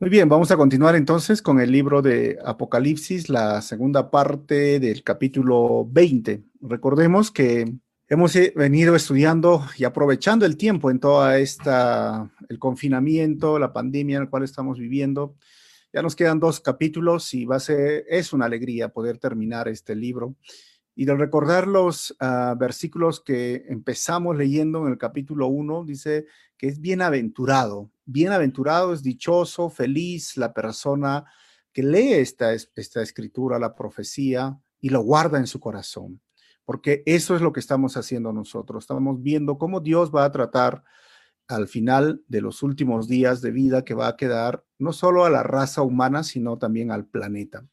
Muy bien, vamos a continuar entonces con el libro de Apocalipsis, la segunda parte del capítulo 20. Recordemos que hemos eh, venido estudiando y aprovechando el tiempo en toda esta, el confinamiento, la pandemia en la cual estamos viviendo. Ya nos quedan dos capítulos y va a ser, es una alegría poder terminar este libro. Y de recordar los ah, versículos que empezamos leyendo en el capítulo 1, dice que es bienaventurado. Bienaventurado es dichoso, feliz la persona que lee esta, esta escritura, la profecía, y lo guarda en su corazón. Porque eso es lo que estamos haciendo nosotros. Estamos viendo cómo Dios va a tratar al final de los últimos días de vida que va a quedar no solo a la raza humana, sino también al planeta.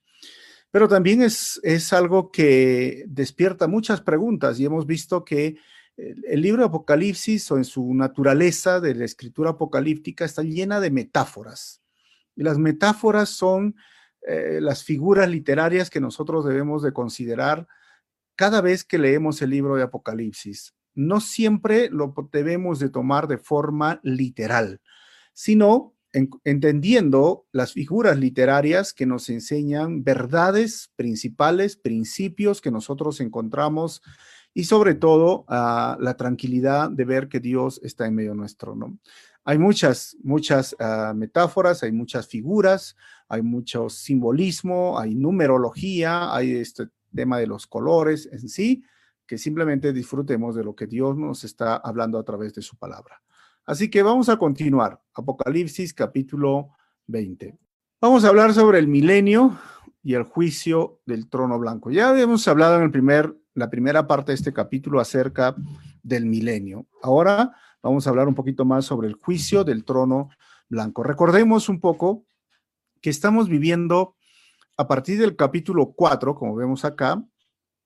Pero también es, es algo que despierta muchas preguntas y hemos visto que el libro de Apocalipsis o en su naturaleza de la escritura apocalíptica está llena de metáforas. Y las metáforas son eh, las figuras literarias que nosotros debemos de considerar cada vez que leemos el libro de Apocalipsis. No siempre lo debemos de tomar de forma literal, sino entendiendo las figuras literarias que nos enseñan verdades principales, principios que nosotros encontramos y sobre todo ah, la tranquilidad de ver que Dios está en medio nuestro. ¿no? Hay muchas, muchas ah, metáforas, hay muchas figuras, hay mucho simbolismo, hay numerología, hay este tema de los colores en sí, que simplemente disfrutemos de lo que Dios nos está hablando a través de su palabra. Así que vamos a continuar. Apocalipsis capítulo 20. Vamos a hablar sobre el milenio y el juicio del trono blanco. Ya habíamos hablado en el primer la primera parte de este capítulo acerca del milenio. Ahora vamos a hablar un poquito más sobre el juicio del trono blanco. Recordemos un poco que estamos viviendo a partir del capítulo 4, como vemos acá,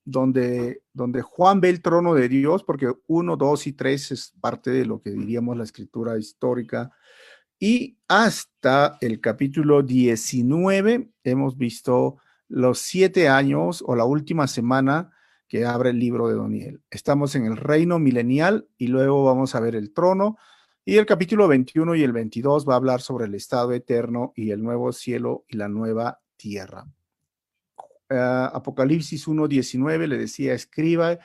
donde, donde Juan ve el trono de Dios, porque 1, 2 y 3 es parte de lo que diríamos la escritura histórica, y hasta el capítulo 19 hemos visto los siete años o la última semana que abre el libro de Daniel. Estamos en el reino milenial y luego vamos a ver el trono. Y el capítulo 21 y el 22 va a hablar sobre el estado eterno y el nuevo cielo y la nueva tierra. Uh, Apocalipsis 1.19 le decía, escriba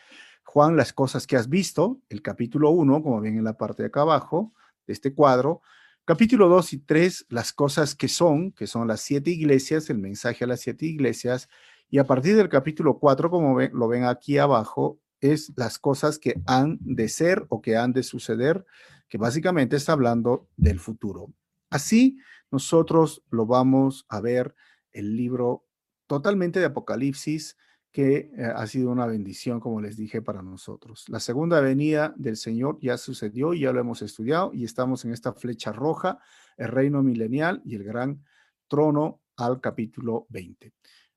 Juan las cosas que has visto, el capítulo 1, como ven en la parte de acá abajo de este cuadro, capítulo 2 y 3, las cosas que son, que son las siete iglesias, el mensaje a las siete iglesias, y a partir del capítulo 4, como lo ven aquí abajo, es las cosas que han de ser o que han de suceder, que básicamente está hablando del futuro. Así nosotros lo vamos a ver el libro totalmente de Apocalipsis, que eh, ha sido una bendición, como les dije, para nosotros. La segunda venida del Señor ya sucedió, ya lo hemos estudiado y estamos en esta flecha roja, el reino milenial y el gran trono al capítulo 20.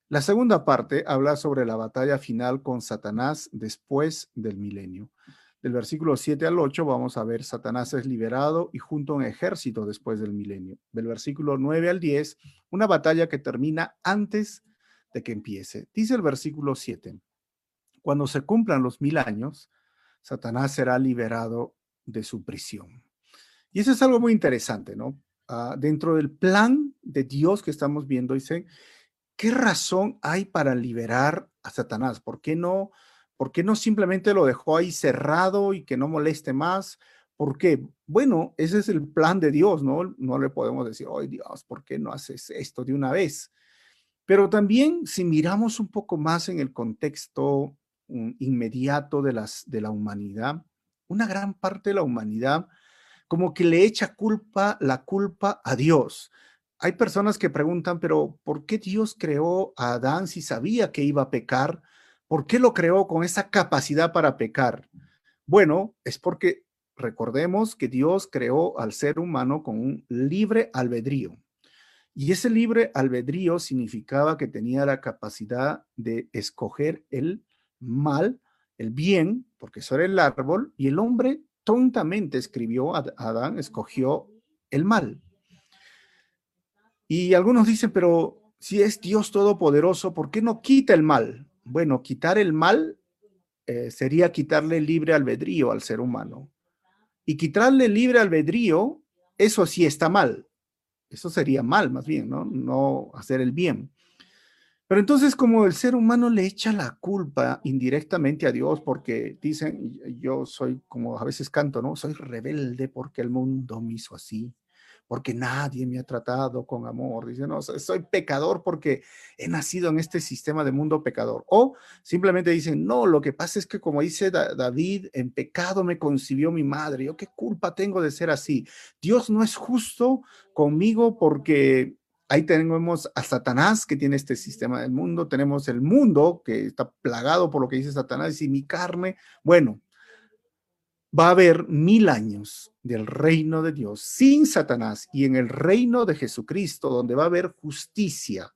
La segunda parte habla sobre la batalla final con Satanás después del milenio. Del versículo 7 al 8 vamos a ver Satanás es liberado y junto a un ejército después del milenio. Del versículo 9 al 10, una batalla que termina antes de que empiece. Dice el versículo 7, cuando se cumplan los mil años, Satanás será liberado de su prisión. Y eso es algo muy interesante, ¿no? Ah, dentro del plan de Dios que estamos viendo, dice ¿qué razón hay para liberar a Satanás? ¿Por qué no, por qué no simplemente lo dejó ahí cerrado y que no moleste más? ¿Por qué? Bueno, ese es el plan de Dios, ¿no? No le podemos decir, oh Dios, ¿por qué no haces esto de una vez? Pero también si miramos un poco más en el contexto mm, inmediato de, las, de la humanidad, una gran parte de la humanidad como que le echa culpa, la culpa a Dios hay personas que preguntan, pero ¿por qué Dios creó a Adán si sabía que iba a pecar? ¿Por qué lo creó con esa capacidad para pecar? Bueno, es porque recordemos que Dios creó al ser humano con un libre albedrío. Y ese libre albedrío significaba que tenía la capacidad de escoger el mal, el bien, porque eso era el árbol, y el hombre tontamente escribió, Adán escogió el mal. Y algunos dicen, pero si es Dios todopoderoso, ¿por qué no quita el mal? Bueno, quitar el mal eh, sería quitarle libre albedrío al ser humano. Y quitarle libre albedrío, eso sí está mal. Eso sería mal, más bien, ¿no? No hacer el bien. Pero entonces como el ser humano le echa la culpa indirectamente a Dios porque dicen, yo soy como a veces canto, ¿no? Soy rebelde porque el mundo me hizo así porque nadie me ha tratado con amor. Dice, no, soy pecador porque he nacido en este sistema de mundo pecador. O simplemente dicen, no, lo que pasa es que como dice David, en pecado me concibió mi madre. Yo qué culpa tengo de ser así. Dios no es justo conmigo porque ahí tenemos a Satanás que tiene este sistema del mundo, tenemos el mundo que está plagado por lo que dice Satanás y mi carne. Bueno, va a haber mil años del reino de Dios sin Satanás y en el reino de Jesucristo, donde va a haber justicia,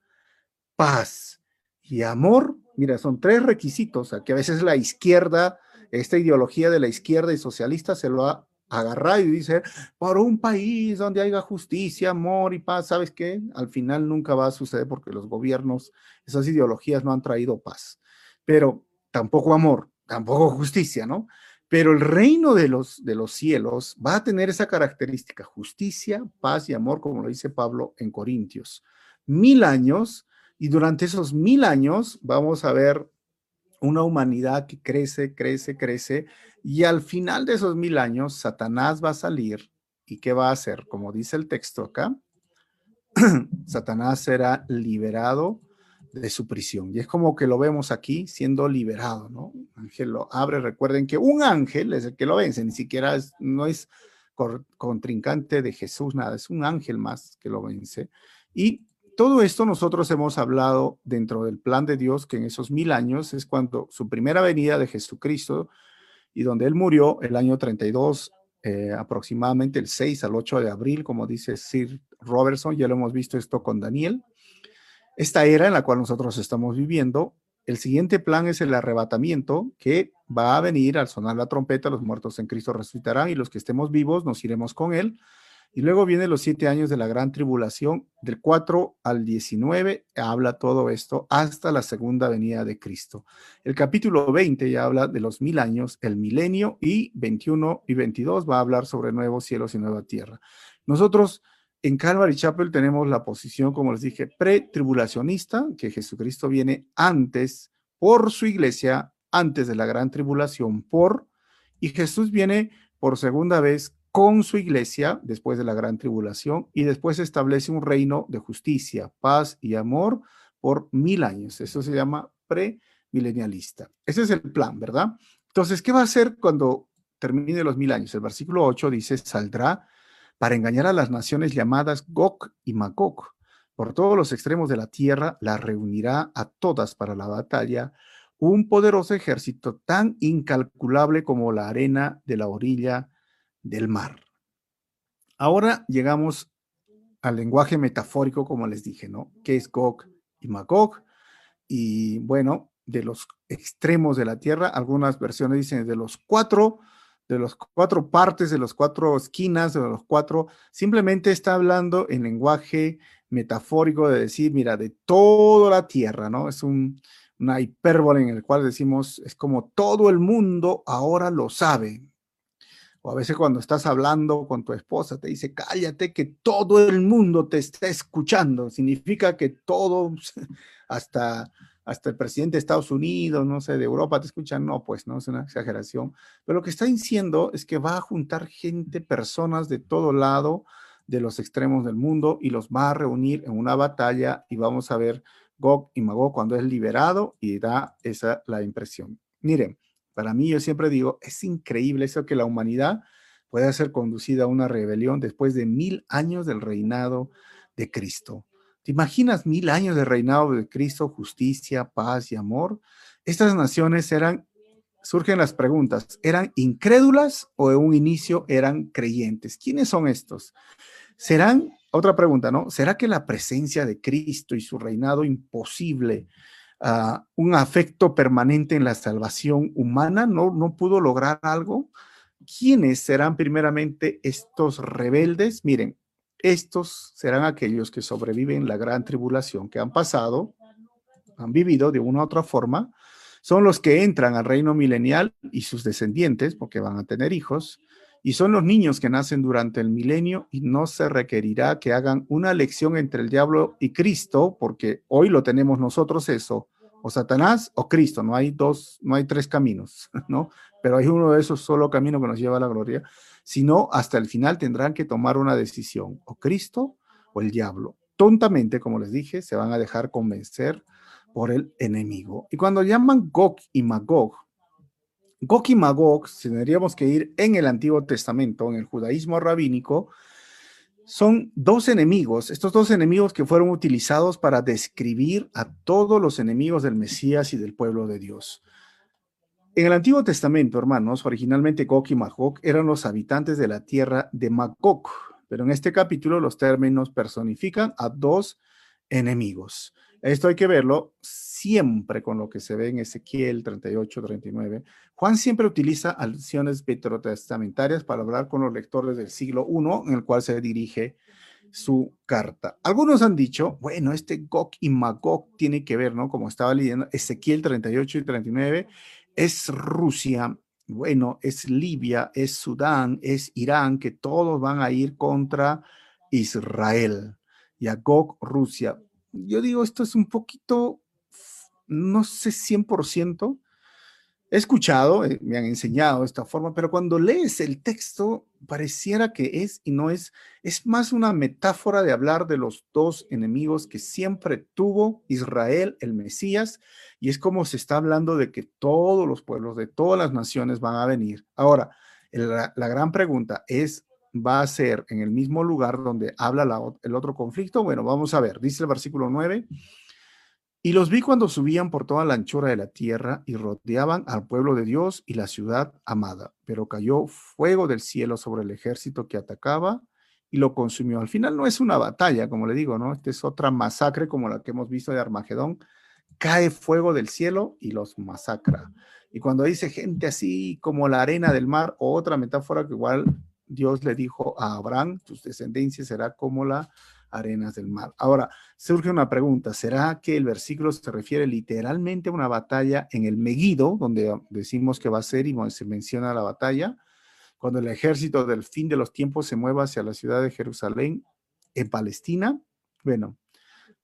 paz y amor. Mira, son tres requisitos que a veces la izquierda, esta ideología de la izquierda y socialista se lo ha agarrado y dice, por un país donde haya justicia, amor y paz, ¿sabes qué? Al final nunca va a suceder porque los gobiernos, esas ideologías no han traído paz, pero tampoco amor, tampoco justicia, ¿no? Pero el reino de los, de los cielos va a tener esa característica, justicia, paz y amor, como lo dice Pablo en Corintios. Mil años, y durante esos mil años vamos a ver una humanidad que crece, crece, crece, y al final de esos mil años, Satanás va a salir, ¿y qué va a hacer? Como dice el texto acá, Satanás será liberado de su prisión. Y es como que lo vemos aquí siendo liberado, ¿no? ángel lo abre. Recuerden que un ángel es el que lo vence, ni siquiera no es contrincante de Jesús, nada, es un ángel más que lo vence. Y todo esto nosotros hemos hablado dentro del plan de Dios, que en esos mil años es cuando su primera venida de Jesucristo y donde él murió el año 32, eh, aproximadamente el 6 al 8 de abril, como dice Sir Robertson, ya lo hemos visto esto con Daniel esta era en la cual nosotros estamos viviendo. El siguiente plan es el arrebatamiento que va a venir al sonar la trompeta, los muertos en Cristo resucitarán y los que estemos vivos nos iremos con él. Y luego vienen los siete años de la gran tribulación, del 4 al 19, habla todo esto hasta la segunda venida de Cristo. El capítulo 20 ya habla de los mil años, el milenio, y 21 y 22 va a hablar sobre nuevos cielos y nueva tierra. Nosotros en Calvary Chapel tenemos la posición, como les dije, pretribulacionista, que Jesucristo viene antes por su iglesia, antes de la gran tribulación, por, y Jesús viene por segunda vez con su iglesia después de la gran tribulación y después establece un reino de justicia, paz y amor por mil años. Eso se llama premilenialista. Ese es el plan, ¿verdad? Entonces, ¿qué va a hacer cuando termine los mil años? El versículo 8 dice, saldrá para engañar a las naciones llamadas Gog y Magog. Por todos los extremos de la tierra la reunirá a todas para la batalla, un poderoso ejército tan incalculable como la arena de la orilla del mar. Ahora llegamos al lenguaje metafórico, como les dije, ¿no? ¿Qué es Gog y Magog? Y bueno, de los extremos de la tierra, algunas versiones dicen de los cuatro de las cuatro partes, de las cuatro esquinas, de los cuatro, simplemente está hablando en lenguaje metafórico de decir, mira, de toda la tierra, ¿no? Es un, una hipérbole en el cual decimos, es como todo el mundo ahora lo sabe. O a veces cuando estás hablando con tu esposa, te dice, cállate que todo el mundo te está escuchando. Significa que todos, hasta hasta el presidente de Estados Unidos, no sé, de Europa te escuchan, no, pues no es una exageración, pero lo que está diciendo es que va a juntar gente, personas de todo lado, de los extremos del mundo, y los va a reunir en una batalla y vamos a ver Gog y Magog cuando es liberado y da esa la impresión. Miren, para mí yo siempre digo, es increíble eso que la humanidad pueda ser conducida a una rebelión después de mil años del reinado de Cristo. ¿Te imaginas mil años de reinado de Cristo, justicia, paz y amor? Estas naciones eran, surgen las preguntas, ¿eran incrédulas o en un inicio eran creyentes? ¿Quiénes son estos? ¿Serán, otra pregunta, ¿no? ¿Será que la presencia de Cristo y su reinado imposible, uh, un afecto permanente en la salvación humana, no, no pudo lograr algo? ¿Quiénes serán primeramente estos rebeldes? Miren, estos serán aquellos que sobreviven la gran tribulación, que han pasado, han vivido de una u otra forma, son los que entran al reino milenial y sus descendientes, porque van a tener hijos, y son los niños que nacen durante el milenio y no se requerirá que hagan una elección entre el diablo y Cristo, porque hoy lo tenemos nosotros eso, o Satanás o Cristo, no hay dos, no hay tres caminos, ¿no? Pero hay uno de esos solo caminos que nos lleva a la gloria, sino hasta el final tendrán que tomar una decisión, o Cristo o el diablo. Tontamente, como les dije, se van a dejar convencer por el enemigo. Y cuando llaman Gog y Magog, Gog y Magog, tendríamos que ir en el Antiguo Testamento, en el judaísmo rabínico, son dos enemigos, estos dos enemigos que fueron utilizados para describir a todos los enemigos del Mesías y del pueblo de Dios. En el Antiguo Testamento, hermanos, originalmente Gog y Magog eran los habitantes de la tierra de Magog, pero en este capítulo los términos personifican a dos enemigos. Esto hay que verlo siempre con lo que se ve en Ezequiel 38, 39. Juan siempre utiliza alusiones veterotestamentarias para hablar con los lectores del siglo I, en el cual se dirige su carta. Algunos han dicho, bueno, este Gog y Magog tiene que ver, ¿no? Como estaba leyendo Ezequiel 38 y 39, es Rusia, bueno, es Libia, es Sudán, es Irán, que todos van a ir contra Israel. Y a Gog, Rusia yo digo, esto es un poquito, no sé, 100%. He escuchado, eh, me han enseñado esta forma, pero cuando lees el texto, pareciera que es y no es, es más una metáfora de hablar de los dos enemigos que siempre tuvo Israel, el Mesías, y es como se está hablando de que todos los pueblos de todas las naciones van a venir. Ahora, la, la gran pregunta es, va a ser en el mismo lugar donde habla el otro conflicto? Bueno, vamos a ver, dice el versículo 9. Y los vi cuando subían por toda la anchura de la tierra y rodeaban al pueblo de Dios y la ciudad amada, pero cayó fuego del cielo sobre el ejército que atacaba y lo consumió. Al final no es una batalla, como le digo, ¿no? Esta es otra masacre como la que hemos visto de Armagedón. Cae fuego del cielo y los masacra. Y cuando dice gente así como la arena del mar, otra metáfora que igual Dios le dijo a Abraham, tus descendencias será como las arenas del mar. Ahora, surge una pregunta, ¿será que el versículo se refiere literalmente a una batalla en el Megido, donde decimos que va a ser y se menciona la batalla, cuando el ejército del fin de los tiempos se mueva hacia la ciudad de Jerusalén en Palestina? Bueno,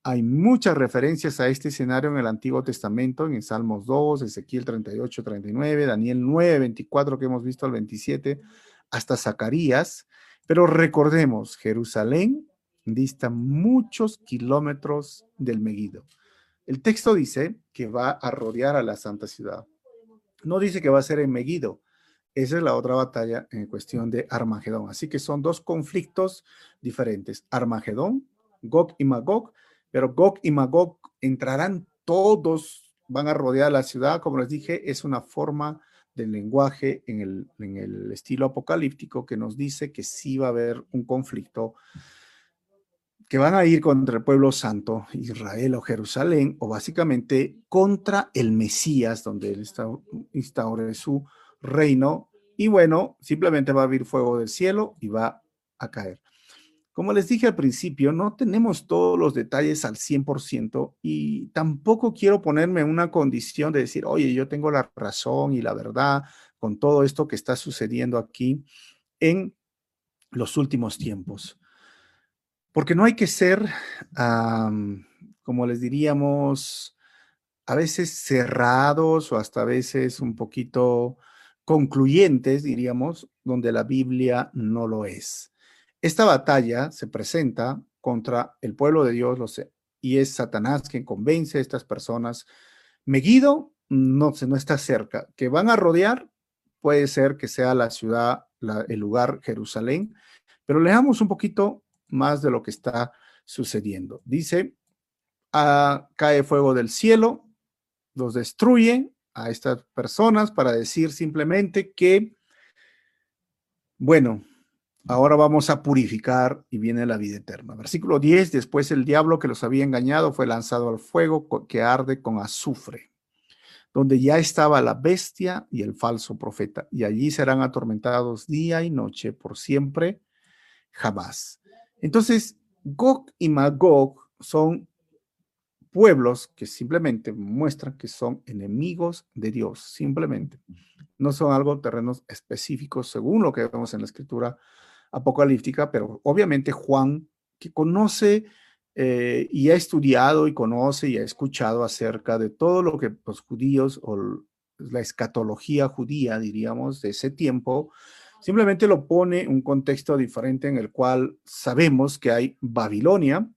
hay muchas referencias a este escenario en el Antiguo Testamento, en Salmos 2, Ezequiel 38, 39, Daniel 9, 24 que hemos visto al 27, hasta Zacarías, pero recordemos, Jerusalén dista muchos kilómetros del Megido. El texto dice que va a rodear a la santa ciudad. No dice que va a ser en Megido. Esa es la otra batalla en cuestión de Armagedón. Así que son dos conflictos diferentes. Armagedón, Gog y Magog, pero Gog y Magog entrarán todos, van a rodear la ciudad. Como les dije, es una forma del lenguaje en el, en el estilo apocalíptico que nos dice que sí va a haber un conflicto que van a ir contra el pueblo santo, Israel o Jerusalén, o básicamente contra el Mesías, donde él instaure su reino. Y bueno, simplemente va a haber fuego del cielo y va a caer. Como les dije al principio, no tenemos todos los detalles al 100% y tampoco quiero ponerme en una condición de decir, oye, yo tengo la razón y la verdad con todo esto que está sucediendo aquí en los últimos tiempos. Porque no hay que ser, como les diríamos, a veces cerrados o hasta a veces un poquito concluyentes, diríamos, donde la Biblia no lo es. Esta batalla se presenta contra el pueblo de Dios, y es Satanás quien convence a estas personas. Megido no, no está cerca. Que van a rodear, puede ser que sea la ciudad, el lugar Jerusalén, pero leamos un poquito más de lo que está sucediendo. Dice, ah, cae fuego del cielo, los destruye a estas personas para decir simplemente que, bueno, Ahora vamos a purificar y viene la vida eterna. Versículo 10, después el diablo que los había engañado fue lanzado al fuego que arde con azufre, donde ya estaba la bestia y el falso profeta, y allí serán atormentados día y noche por siempre, jamás. Entonces, Gog y Magog son pueblos que simplemente muestran que son enemigos de Dios, simplemente. no son algo terrenos específicos según lo que vemos en la escritura apocalíptica, pero obviamente Juan, que conoce eh, y ha estudiado y conoce y ha escuchado acerca de todo lo que los judíos o la escatología judía, diríamos, de ese tiempo, simplemente lo pone un contexto diferente en el cual sabemos que hay Babilonia,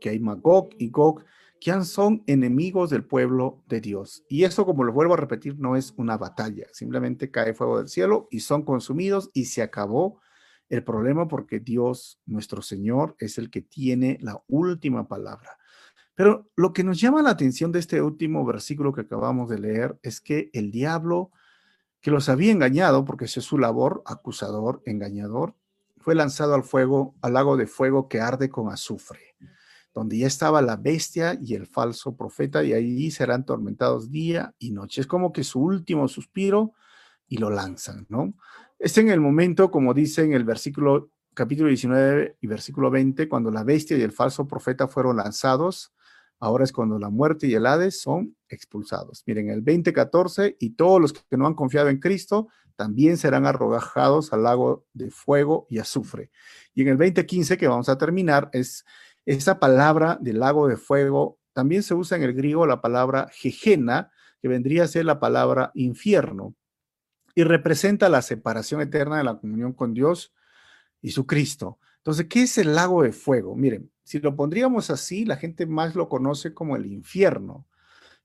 que hay Magog y Gog, que son enemigos del pueblo de Dios. Y eso, como lo vuelvo a repetir, no es una batalla, simplemente cae fuego del cielo y son consumidos y se acabó el problema porque Dios, nuestro Señor, es el que tiene la última palabra. Pero lo que nos llama la atención de este último versículo que acabamos de leer es que el diablo que los había engañado, porque ese es su labor, acusador, engañador, fue lanzado al fuego, al lago de fuego que arde con azufre, donde ya estaba la bestia y el falso profeta, y allí serán tormentados día y noche. Es como que su último suspiro y lo lanzan, ¿no? Es en el momento, como dice en el versículo, capítulo 19 y versículo 20, cuando la bestia y el falso profeta fueron lanzados, ahora es cuando la muerte y el Hades son expulsados. Miren, el 2014 y todos los que no han confiado en Cristo también serán arrojados al lago de fuego y azufre. Y en el 2015, que vamos a terminar, es esa palabra del lago de fuego, también se usa en el griego la palabra jejena, que vendría a ser la palabra infierno y representa la separación eterna de la comunión con Dios y su Cristo. Entonces, ¿qué es el lago de fuego? Miren, si lo pondríamos así, la gente más lo conoce como el infierno.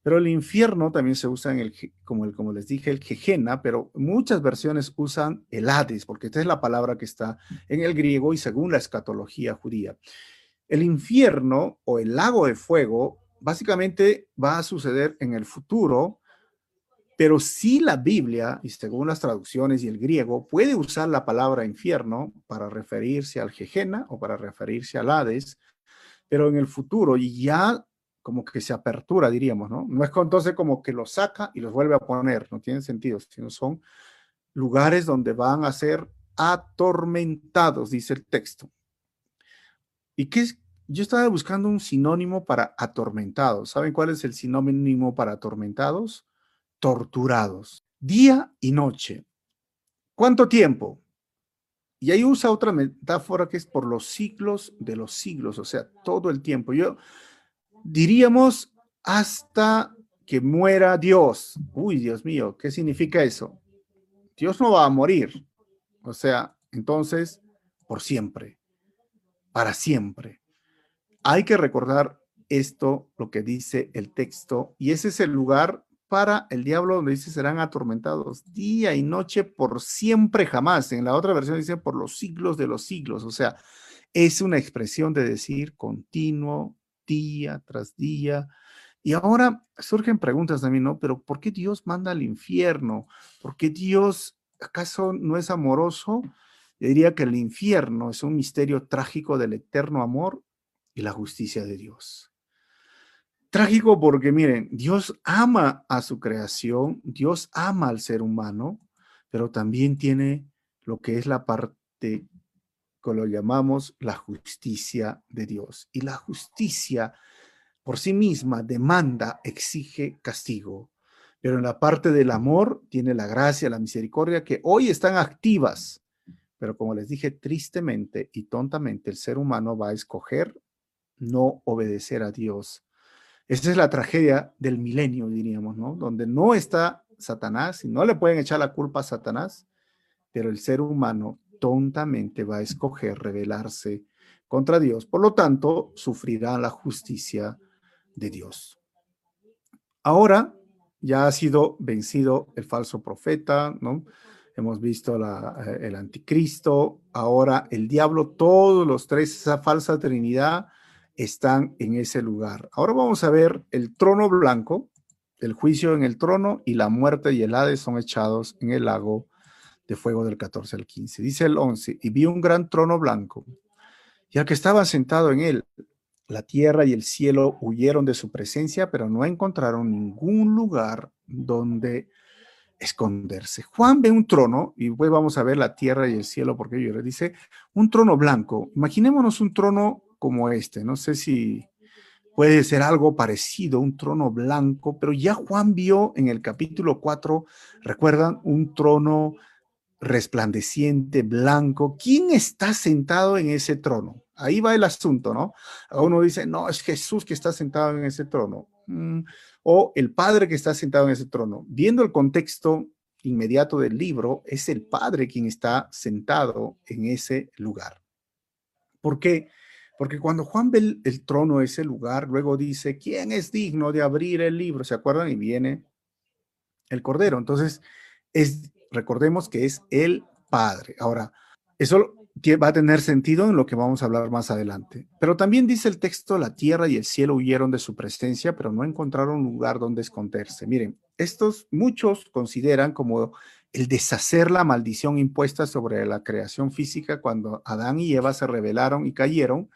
Pero el infierno también se usa en el, como, el, como les dije, el Gejena, pero muchas versiones usan el Hades, porque esta es la palabra que está en el griego y según la escatología judía. El infierno o el lago de fuego básicamente va a suceder en el futuro pero si la Biblia, y según las traducciones y el griego, puede usar la palabra infierno para referirse al Jejena o para referirse al Hades, pero en el futuro ya como que se apertura, diríamos, ¿no? No es entonces como que los saca y los vuelve a poner, no tiene sentido, sino son lugares donde van a ser atormentados, dice el texto. ¿Y qué es? Yo estaba buscando un sinónimo para atormentados. ¿Saben cuál es el sinónimo para atormentados? Torturados, día y noche. ¿Cuánto tiempo? Y ahí usa otra metáfora que es por los siglos de los siglos, o sea, todo el tiempo. Yo diríamos hasta que muera Dios. Uy, Dios mío, ¿qué significa eso? Dios no va a morir. O sea, entonces, por siempre, para siempre. Hay que recordar esto, lo que dice el texto, y ese es el lugar para el diablo, donde dice serán atormentados día y noche por siempre jamás. En la otra versión dice por los siglos de los siglos. O sea, es una expresión de decir continuo, día tras día. Y ahora surgen preguntas también, ¿no? Pero ¿por qué Dios manda al infierno? ¿Por qué Dios acaso no es amoroso? Yo diría que el infierno es un misterio trágico del eterno amor y la justicia de Dios. Trágico porque miren, Dios ama a su creación, Dios ama al ser humano, pero también tiene lo que es la parte que lo llamamos la justicia de Dios. Y la justicia por sí misma demanda, exige castigo. Pero en la parte del amor tiene la gracia, la misericordia que hoy están activas. Pero como les dije, tristemente y tontamente el ser humano va a escoger no obedecer a Dios esa es la tragedia del milenio, diríamos, ¿no? Donde no está Satanás y no le pueden echar la culpa a Satanás, pero el ser humano tontamente va a escoger rebelarse contra Dios. Por lo tanto, sufrirá la justicia de Dios. Ahora ya ha sido vencido el falso profeta, ¿no? Hemos visto eh, el anticristo, ahora el diablo, todos los tres, esa falsa trinidad están en ese lugar. Ahora vamos a ver el trono blanco, el juicio en el trono y la muerte y el Hades son echados en el lago de fuego del 14 al 15. Dice el 11, y vi un gran trono blanco, y al que estaba sentado en él, la tierra y el cielo huyeron de su presencia, pero no encontraron ningún lugar donde esconderse. Juan ve un trono, y después vamos a ver la tierra y el cielo, porque yo le dice, un trono blanco. Imaginémonos un trono como este. No sé si puede ser algo parecido, un trono blanco, pero ya Juan vio en el capítulo 4, recuerdan, un trono resplandeciente, blanco. ¿Quién está sentado en ese trono? Ahí va el asunto, ¿no? Uno dice, no, es Jesús que está sentado en ese trono. Mm, o el Padre que está sentado en ese trono. Viendo el contexto inmediato del libro, es el Padre quien está sentado en ese lugar. ¿Por qué? Porque cuando Juan ve el, el trono, ese lugar, luego dice, ¿quién es digno de abrir el libro? ¿Se acuerdan? Y viene el Cordero. Entonces, es, recordemos que es el Padre. Ahora, eso va a tener sentido en lo que vamos a hablar más adelante. Pero también dice el texto, la tierra y el cielo huyeron de su presencia, pero no encontraron lugar donde esconderse. Miren, estos muchos consideran como el deshacer la maldición impuesta sobre la creación física cuando Adán y Eva se rebelaron y cayeron.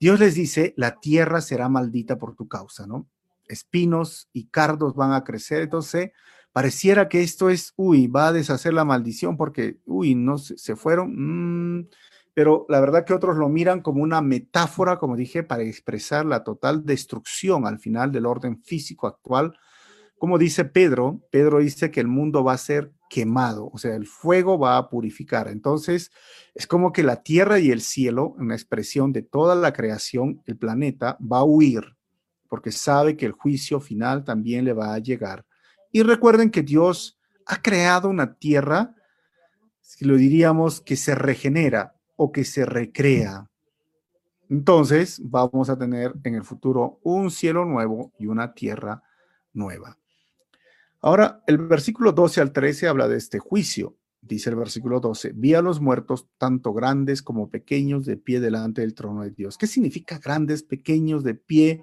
Dios les dice, la tierra será maldita por tu causa, ¿no? Espinos y cardos van a crecer, entonces pareciera que esto es, uy, va a deshacer la maldición porque, uy, no se, fueron, mm, pero la verdad que otros lo miran como una metáfora, como dije, para expresar la total destrucción al final del orden físico actual. Como dice Pedro, Pedro dice que el mundo va a ser quemado, o sea, el fuego va a purificar. Entonces, es como que la tierra y el cielo, una expresión de toda la creación, el planeta, va a huir, porque sabe que el juicio final también le va a llegar. Y recuerden que Dios ha creado una tierra, si lo diríamos, que se regenera o que se recrea. Entonces vamos a tener en el futuro un cielo nuevo y una tierra nueva. Ahora, el versículo 12 al 13 habla de este juicio. Dice el versículo 12, vi a los muertos tanto grandes como pequeños de pie delante del trono de Dios. ¿Qué significa grandes, pequeños, de pie?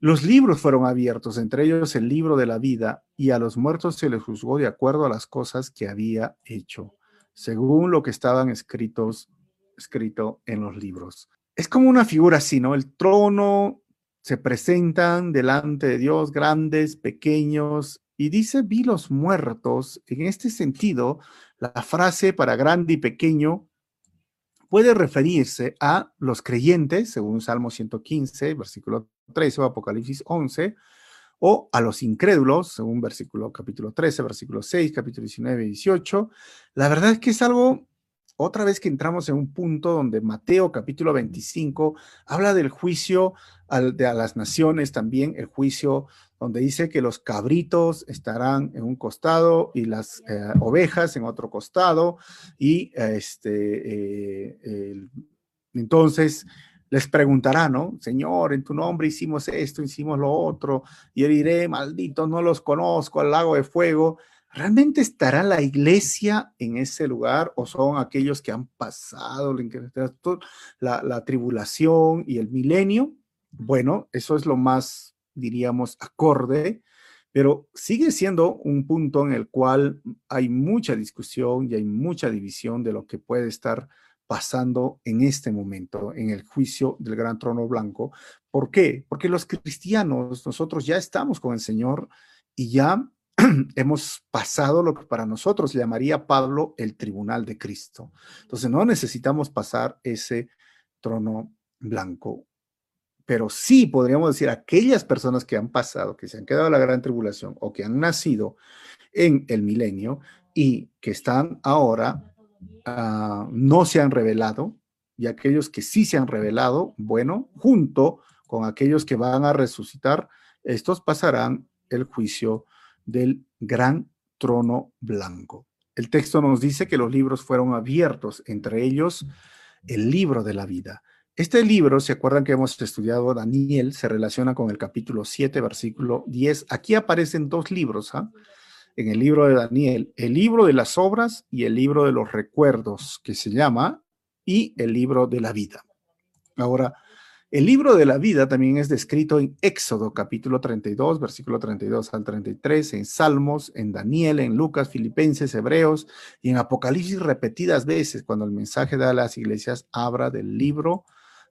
Los libros fueron abiertos, entre ellos el libro de la vida, y a los muertos se les juzgó de acuerdo a las cosas que había hecho, según lo que estaban escritos, escrito en los libros. Es como una figura así, ¿no? El trono se presentan delante de Dios, grandes, pequeños, y dice, vi los muertos. En este sentido, la frase para grande y pequeño puede referirse a los creyentes, según Salmo 115, versículo 13 o Apocalipsis 11, o a los incrédulos, según versículo capítulo 13, versículo 6, capítulo 19 y 18. La verdad es que es algo, otra vez que entramos en un punto donde Mateo capítulo 25 habla del juicio de a las naciones, también el juicio donde dice que los cabritos estarán en un costado y las eh, ovejas en otro costado, y este, eh, entonces les preguntará, ¿no? Señor, en tu nombre hicimos esto, hicimos lo otro, y yo diré, maldito, no los conozco, al lago de fuego. ¿Realmente estará la iglesia en ese lugar o son aquellos que han pasado la, la tribulación y el milenio? Bueno, eso es lo más, diríamos, acorde, pero sigue siendo un punto en el cual hay mucha discusión y hay mucha división de lo que puede estar pasando en este momento, en el juicio del gran trono blanco. ¿Por qué? Porque los cristianos, nosotros ya estamos con el Señor y ya hemos pasado lo que para nosotros llamaría Pablo el tribunal de Cristo. Entonces no necesitamos pasar ese trono blanco. Pero sí podríamos decir aquellas personas que han pasado, que se han quedado en la gran tribulación o que han nacido en el milenio y que están ahora Ah, no se han revelado y aquellos que sí se han revelado, bueno, junto con aquellos que van a resucitar, estos pasarán el juicio del gran trono blanco. El texto nos dice que los libros fueron abiertos, entre ellos el libro de la vida. Este libro, ¿se acuerdan que hemos estudiado Daniel? Se relaciona con el capítulo 7, versículo 10. Aquí aparecen dos libros, ¿ah? en el libro de Daniel, el libro de las obras y el libro de los recuerdos, que se llama, y el libro de la vida. Ahora, el libro de la vida también es descrito en Éxodo capítulo 32, versículo 32 al 33, en Salmos, en Daniel, en Lucas, Filipenses, Hebreos y en Apocalipsis repetidas veces cuando el mensaje de las iglesias habla del libro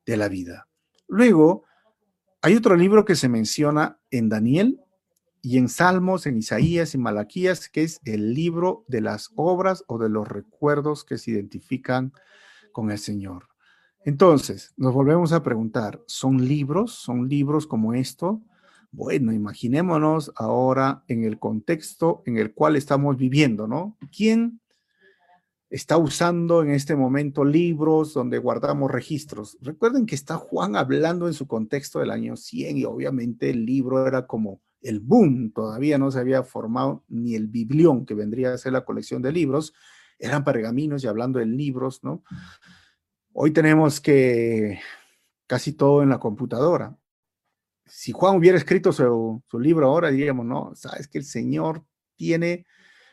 de la vida. Luego, hay otro libro que se menciona en Daniel y en Salmos, en Isaías y Malaquías, que es el libro de las obras o de los recuerdos que se identifican con el Señor. Entonces, nos volvemos a preguntar, ¿son libros? ¿Son libros como esto? Bueno, imaginémonos ahora en el contexto en el cual estamos viviendo, ¿no? ¿Quién está usando en este momento libros donde guardamos registros? Recuerden que está Juan hablando en su contexto del año 100 y obviamente el libro era como el boom, todavía no se había formado ni el biblión que vendría a ser la colección de libros, eran pergaminos y hablando de libros, ¿no? Hoy tenemos que casi todo en la computadora si Juan hubiera escrito su, libro ahora, diríamos, no, sabes que el Señor tiene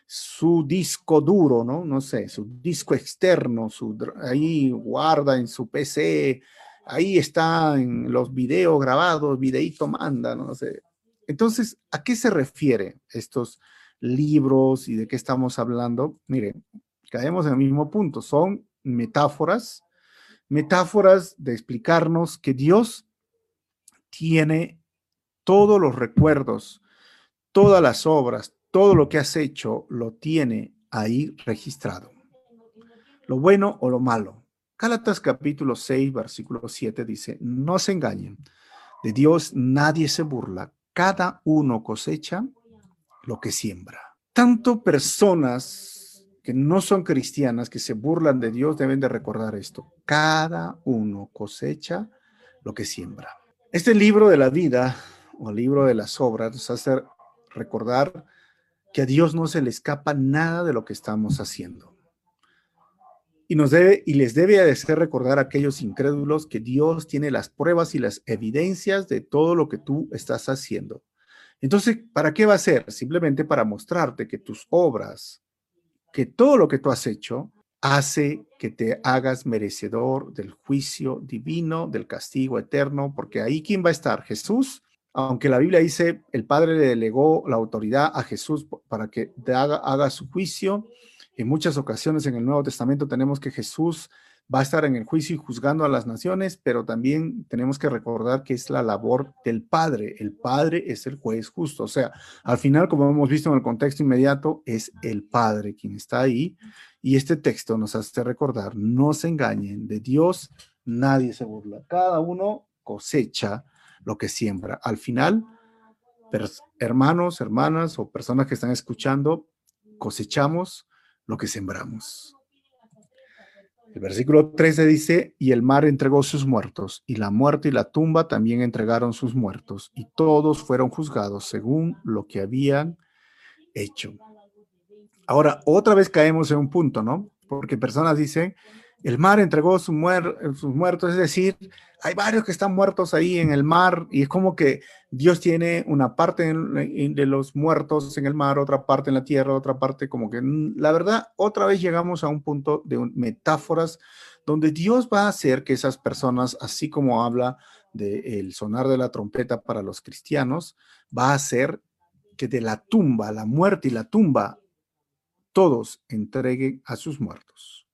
su disco duro, ¿no? No sé, su disco externo, su, ahí guarda en su PC, ahí están los videos grabados, videito manda, no sé. Entonces, ¿a qué se refiere estos libros y de qué estamos hablando? Miren, caemos en el mismo punto, son metáforas, metáforas de explicarnos que Dios tiene todos los recuerdos, todas las obras, todo lo que has hecho, lo tiene ahí registrado. Lo bueno o lo malo. Gálatas capítulo 6, versículo 7 dice, no se engañen, de Dios nadie se burla, cada uno cosecha lo que siembra. Tanto personas que no son cristianas, que se burlan de Dios, deben de recordar esto. Cada uno cosecha lo que siembra. Este libro de la vida o libro de las obras nos hace recordar que a Dios no se le escapa nada de lo que estamos haciendo. Y, nos debe, y les debe hacer recordar a aquellos incrédulos que Dios tiene las pruebas y las evidencias de todo lo que tú estás haciendo. Entonces, ¿para qué va a ser? Simplemente para mostrarte que tus obras, que todo lo que tú has hecho, hace que te hagas merecedor del juicio divino, del castigo eterno, porque ahí quién va a estar? Jesús, aunque la Biblia dice, el Padre le delegó la autoridad a Jesús para que haga, haga su juicio. En muchas ocasiones en el Nuevo Testamento tenemos que Jesús va a estar en el juicio y juzgando a las naciones, pero también tenemos que recordar que es la labor del Padre. El Padre es el juez justo. O sea, al final, como hemos visto en el contexto inmediato, es el Padre quien está ahí. Y este texto nos hace recordar, no se engañen, de Dios nadie se burla. Cada uno cosecha lo que siembra. Al final, hermanos, hermanas o personas que están escuchando, cosechamos lo que sembramos. El versículo 13 dice, y el mar entregó sus muertos, y la muerte y la tumba también entregaron sus muertos, y todos fueron juzgados según lo que habían hecho. Ahora, otra vez caemos en un punto, ¿no? Porque personas dicen, el mar entregó sus muertos, es decir, hay varios que están muertos ahí en el mar y es como que Dios tiene una parte de los muertos en el mar, otra parte en la tierra, otra parte como que mm, la verdad, otra vez llegamos a un punto de metáforas donde Dios va a hacer que esas personas, así como habla del sonar de la trompeta para los cristianos, va a hacer que de la tumba, la muerte y la tumba, todos entreguen a sus muertos.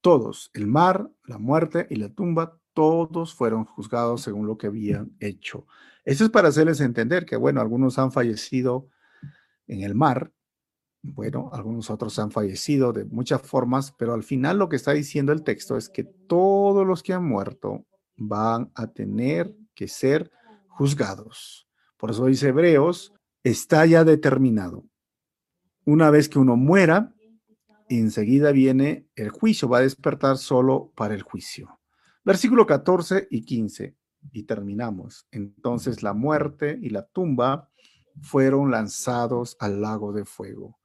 Todos, el mar, la muerte y la tumba, todos fueron juzgados según lo que habían hecho. Eso es para hacerles entender que, bueno, algunos han fallecido en el mar, bueno, algunos otros han fallecido de muchas formas, pero al final lo que está diciendo el texto es que todos los que han muerto van a tener que ser juzgados. Por eso dice Hebreos, está ya determinado. Una vez que uno muera, enseguida viene el juicio, va a despertar solo para el juicio. Versículo 14 y 15, y terminamos. Entonces la muerte y la tumba fueron lanzados al lago de fuego.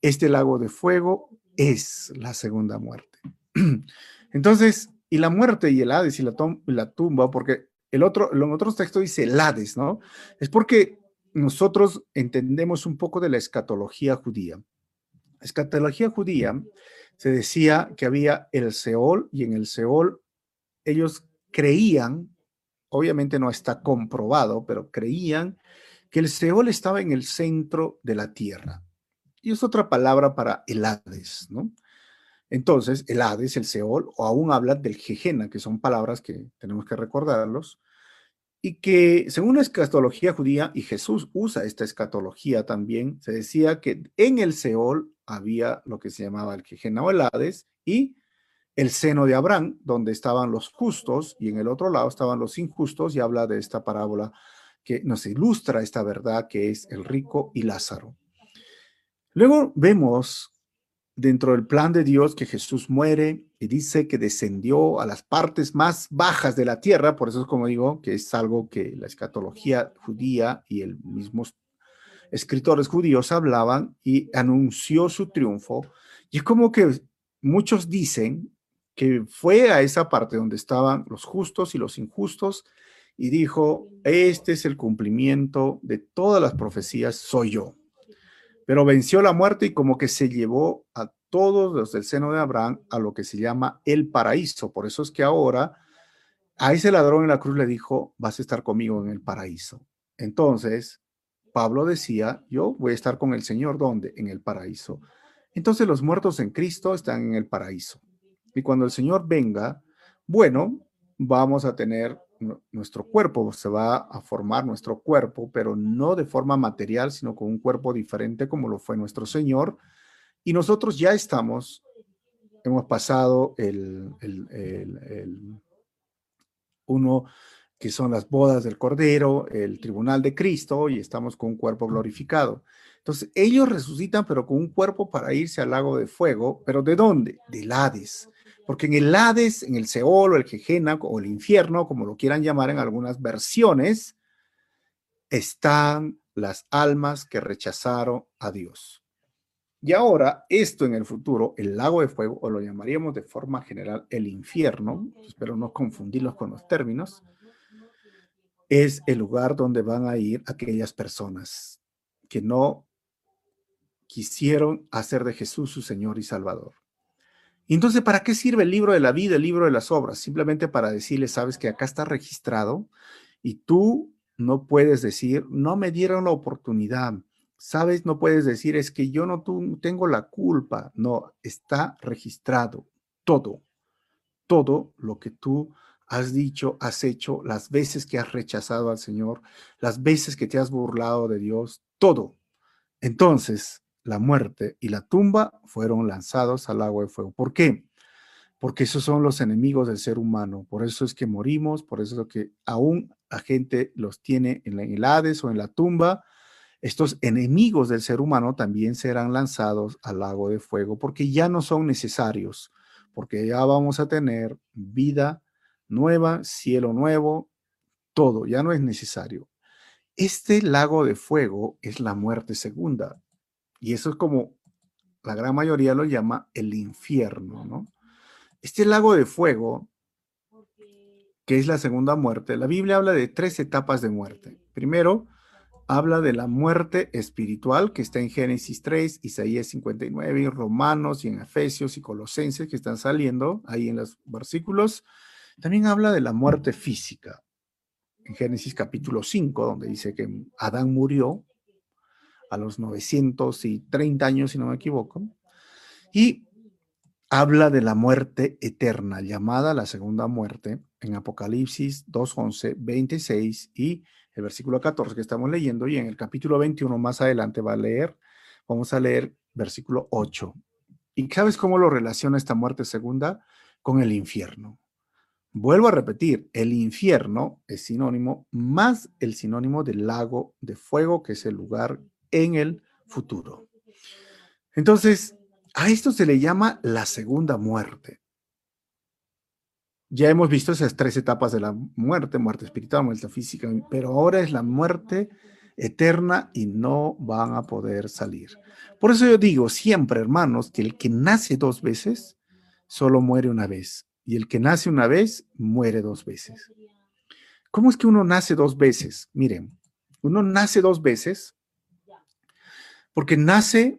Este lago de fuego es la segunda muerte. Entonces, y la muerte y el Hades y la, la tumba, porque el otro, en otros textos dice el Hades, ¿no? Es porque nosotros entendemos un poco de la escatología judía. La escatología judía se decía que había el Seol y en el Seol ellos creían, obviamente no está comprobado, pero creían que el Seol estaba en el centro de la tierra. Y es otra palabra para el Hades, ¿no? Entonces, el Hades, el Seol, o aún hablan del Jejena, que son palabras que tenemos que recordarlos, y que según la escatología judía, y Jesús usa esta escatología también, se decía que en el Seol había lo que se llamaba el Jejena o el Hades, y el seno de Abraham, donde estaban los justos, y en el otro lado estaban los injustos, y habla de esta parábola que nos ilustra esta verdad que es el rico y Lázaro. Luego vemos dentro del plan de Dios que Jesús muere y dice que descendió a las partes más bajas de la tierra, por eso es como digo que es algo que la escatología judía y el mismo escritores judíos hablaban y anunció su triunfo. Y es como que muchos dicen que fue a esa parte donde estaban los justos y los injustos y dijo, este es el cumplimiento de todas las profecías, soy yo. Pero venció la muerte y como que se llevó a todos los del seno de Abraham a lo que se llama el paraíso. Por eso es que ahora a ese ladrón en la cruz le dijo, vas a estar conmigo en el paraíso. Entonces, Pablo decía, yo voy a estar con el Señor, ¿dónde? En el paraíso. Entonces los muertos en Cristo están en el paraíso. Y cuando el Señor venga, bueno, vamos a tener nuestro cuerpo, se va a formar nuestro cuerpo, pero no de forma material, sino con un cuerpo diferente como lo fue nuestro Señor. Y nosotros ya estamos, hemos pasado el, uno que son las bodas del Cordero, el tribunal de Cristo, y estamos con un cuerpo glorificado. Entonces, ellos resucitan, pero con un cuerpo para irse al lago de fuego, pero ¿de dónde? Del Hades. Porque en el Hades, en el Seol o el Gejena o el infierno, como lo quieran llamar en algunas versiones, están las almas que rechazaron a Dios. Y ahora, esto en el futuro, el lago de fuego, o lo llamaríamos de forma general el infierno, espero no confundirlos con los términos, es el lugar donde van a ir aquellas personas que no quisieron hacer de Jesús su Señor y Salvador. Entonces, ¿para qué sirve el libro de la vida, el libro de las obras? Simplemente para decirle, sabes que acá está registrado y tú no puedes decir, no me dieron la oportunidad. Sabes, no puedes decir, es que yo no tengo la culpa. No, está registrado todo, todo lo que tú has dicho, has hecho, las veces que has rechazado al Señor, las veces que te has burlado de Dios, todo. Entonces, la muerte y la tumba fueron lanzados al agua de fuego. ¿Por qué? Porque esos son los enemigos del ser humano. Por eso es que morimos, por eso es que aún la gente los tiene en el Hades o en la tumba. Estos enemigos del ser humano también serán lanzados al lago de fuego porque ya no son necesarios, porque ya vamos a tener vida nueva, cielo nuevo, todo, ya no es necesario. Este lago de fuego es la muerte segunda. Y eso es como la gran mayoría lo llama el infierno, ¿no? Este lago de fuego, que es la segunda muerte, la Biblia habla de tres etapas de muerte. Primero, habla de la muerte espiritual, que está en Génesis 3, Isaías 59, y Romanos y en Efesios y Colosenses, que están saliendo ahí en los versículos. También habla de la muerte física, en Génesis capítulo 5, donde dice que Adán murió a los 930 años, si no me equivoco, y habla de la muerte eterna, llamada la segunda muerte, en Apocalipsis 2, 11, 26 y el versículo 14 que estamos leyendo, y en el capítulo 21 más adelante va a leer, vamos a leer versículo 8. ¿Y sabes cómo lo relaciona esta muerte segunda? Con el infierno. Vuelvo a repetir, el infierno es sinónimo más el sinónimo del lago de fuego, que es el lugar en el futuro. Entonces, a esto se le llama la segunda muerte. Ya hemos visto esas tres etapas de la muerte, muerte espiritual, muerte física, pero ahora es la muerte eterna y no van a poder salir. Por eso yo digo siempre, hermanos, que el que nace dos veces, solo muere una vez. Y el que nace una vez, muere dos veces. ¿Cómo es que uno nace dos veces? Miren, uno nace dos veces porque nace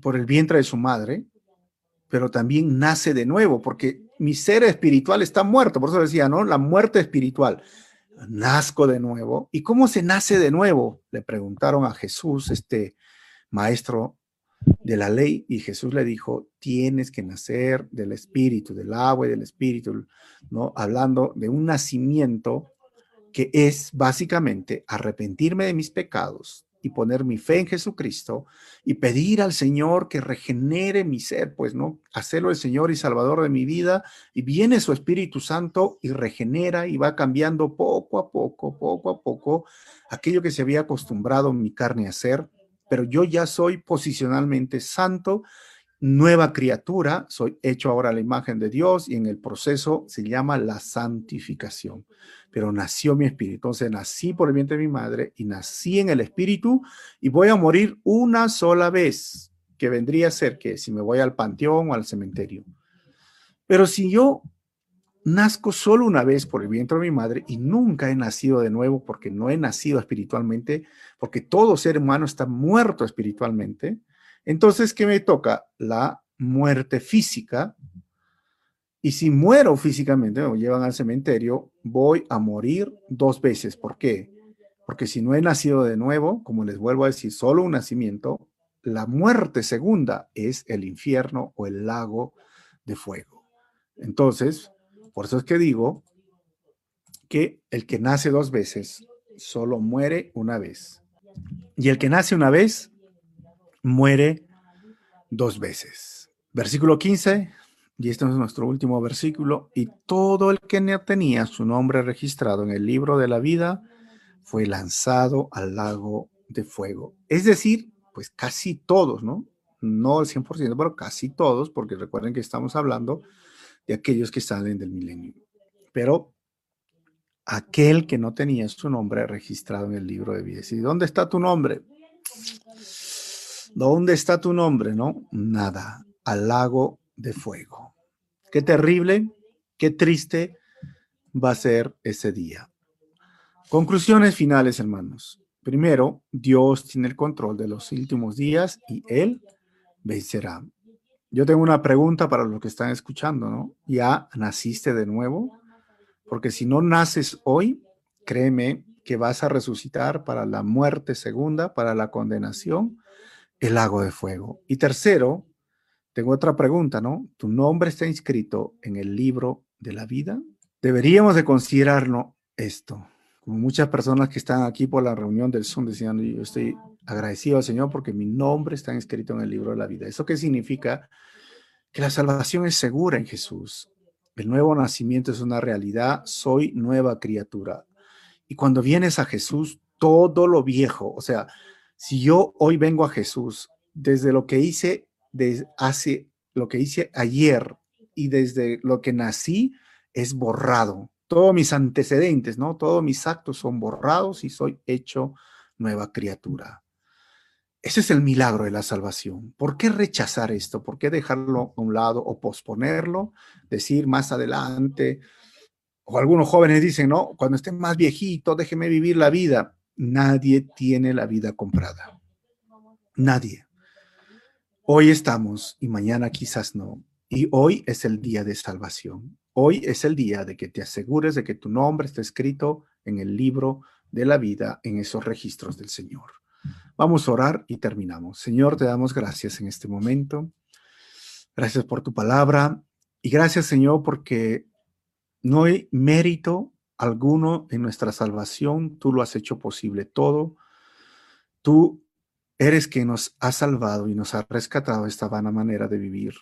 por el vientre de su madre, pero también nace de nuevo, porque mi ser espiritual está muerto, por eso decía, ¿no? La muerte espiritual. Nazco de nuevo. ¿Y cómo se nace de nuevo? Le preguntaron a Jesús, este maestro de la ley, y Jesús le dijo, tienes que nacer del espíritu, del agua y del espíritu, ¿no? Hablando de un nacimiento que es básicamente arrepentirme de mis pecados, y poner mi fe en Jesucristo y pedir al Señor que regenere mi ser, pues no, hacerlo el Señor y Salvador de mi vida y viene su Espíritu Santo y regenera y va cambiando poco a poco, poco a poco aquello que se había acostumbrado mi carne a hacer, pero yo ya soy posicionalmente santo nueva criatura, soy hecho ahora a la imagen de Dios y en el proceso se llama la santificación. Pero nació mi espíritu, entonces nací por el vientre de mi madre y nací en el espíritu y voy a morir una sola vez, que vendría a ser que si me voy al panteón o al cementerio. Pero si yo nazco solo una vez por el vientre de mi madre y nunca he nacido de nuevo porque no he nacido espiritualmente, porque todo ser humano está muerto espiritualmente, entonces, ¿qué me toca? La muerte física. Y si muero físicamente, me llevan al cementerio, voy a morir dos veces. ¿Por qué? Porque si no he nacido de nuevo, como les vuelvo a decir, solo un nacimiento, la muerte segunda es el infierno o el lago de fuego. Entonces, por eso es que digo que el que nace dos veces solo muere una vez. Y el que nace una vez muere dos veces. Versículo 15, y este es nuestro último versículo, y todo el que no tenía su nombre registrado en el libro de la vida fue lanzado al lago de fuego. Es decir, pues casi todos, ¿no? No el 100%, pero casi todos, porque recuerden que estamos hablando de aquellos que salen del milenio. Pero aquel que no tenía su nombre registrado en el libro de vida. ¿Y dónde está tu nombre? ¿Dónde está tu nombre? No, nada, al lago de fuego. Qué terrible, qué triste va a ser ese día. Conclusiones finales, hermanos. Primero, Dios tiene el control de los últimos días y Él vencerá. Yo tengo una pregunta para los que están escuchando, ¿no? ¿Ya naciste de nuevo? Porque si no naces hoy, créeme que vas a resucitar para la muerte segunda, para la condenación el lago de fuego. Y tercero, tengo otra pregunta, ¿no? ¿Tu nombre está inscrito en el libro de la vida? Deberíamos de considerarlo esto. Como muchas personas que están aquí por la reunión del Zoom diciendo, yo estoy agradecido al Señor porque mi nombre está inscrito en el libro de la vida. ¿Eso qué significa? Que la salvación es segura en Jesús. El nuevo nacimiento es una realidad. Soy nueva criatura. Y cuando vienes a Jesús, todo lo viejo, o sea, si yo hoy vengo a Jesús desde lo que hice hace lo que hice ayer y desde lo que nací es borrado. Todos mis antecedentes, ¿no? Todos mis actos son borrados y soy hecho nueva criatura. Ese es el milagro de la salvación. ¿Por qué rechazar esto? ¿Por qué dejarlo a un lado o posponerlo? Decir más adelante. O algunos jóvenes dicen, no, cuando esté más viejito, déjeme vivir la vida. Nadie tiene la vida comprada. Nadie. Hoy estamos y mañana quizás no. Y hoy es el día de salvación. Hoy es el día de que te asegures de que tu nombre está escrito en el libro de la vida, en esos registros del Señor. Vamos a orar y terminamos. Señor, te damos gracias en este momento. Gracias por tu palabra y gracias, Señor, porque no hay mérito alguno en nuestra salvación, tú lo has hecho posible todo. Tú eres quien nos ha salvado y nos ha rescatado esta vana manera de vivir.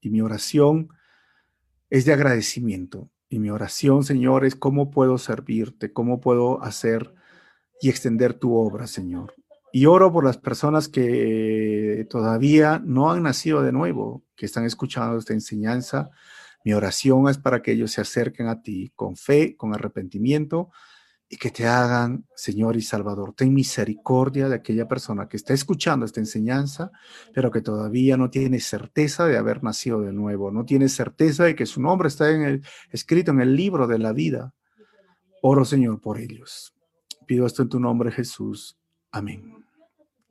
Y mi oración es de agradecimiento. Y mi oración, Señor, es cómo puedo servirte, cómo puedo hacer y extender tu obra, Señor. Y oro por las personas que todavía no han nacido de nuevo, que están escuchando esta enseñanza mi oración es para que ellos se acerquen a ti con fe, con arrepentimiento y que te hagan, Señor y Salvador, ten misericordia de aquella persona que está escuchando esta enseñanza, pero que todavía no tiene certeza de haber nacido de nuevo, no tiene certeza de que su nombre está en el, escrito en el libro de la vida. Oro, Señor, por ellos. Pido esto en tu nombre, Jesús. Amén.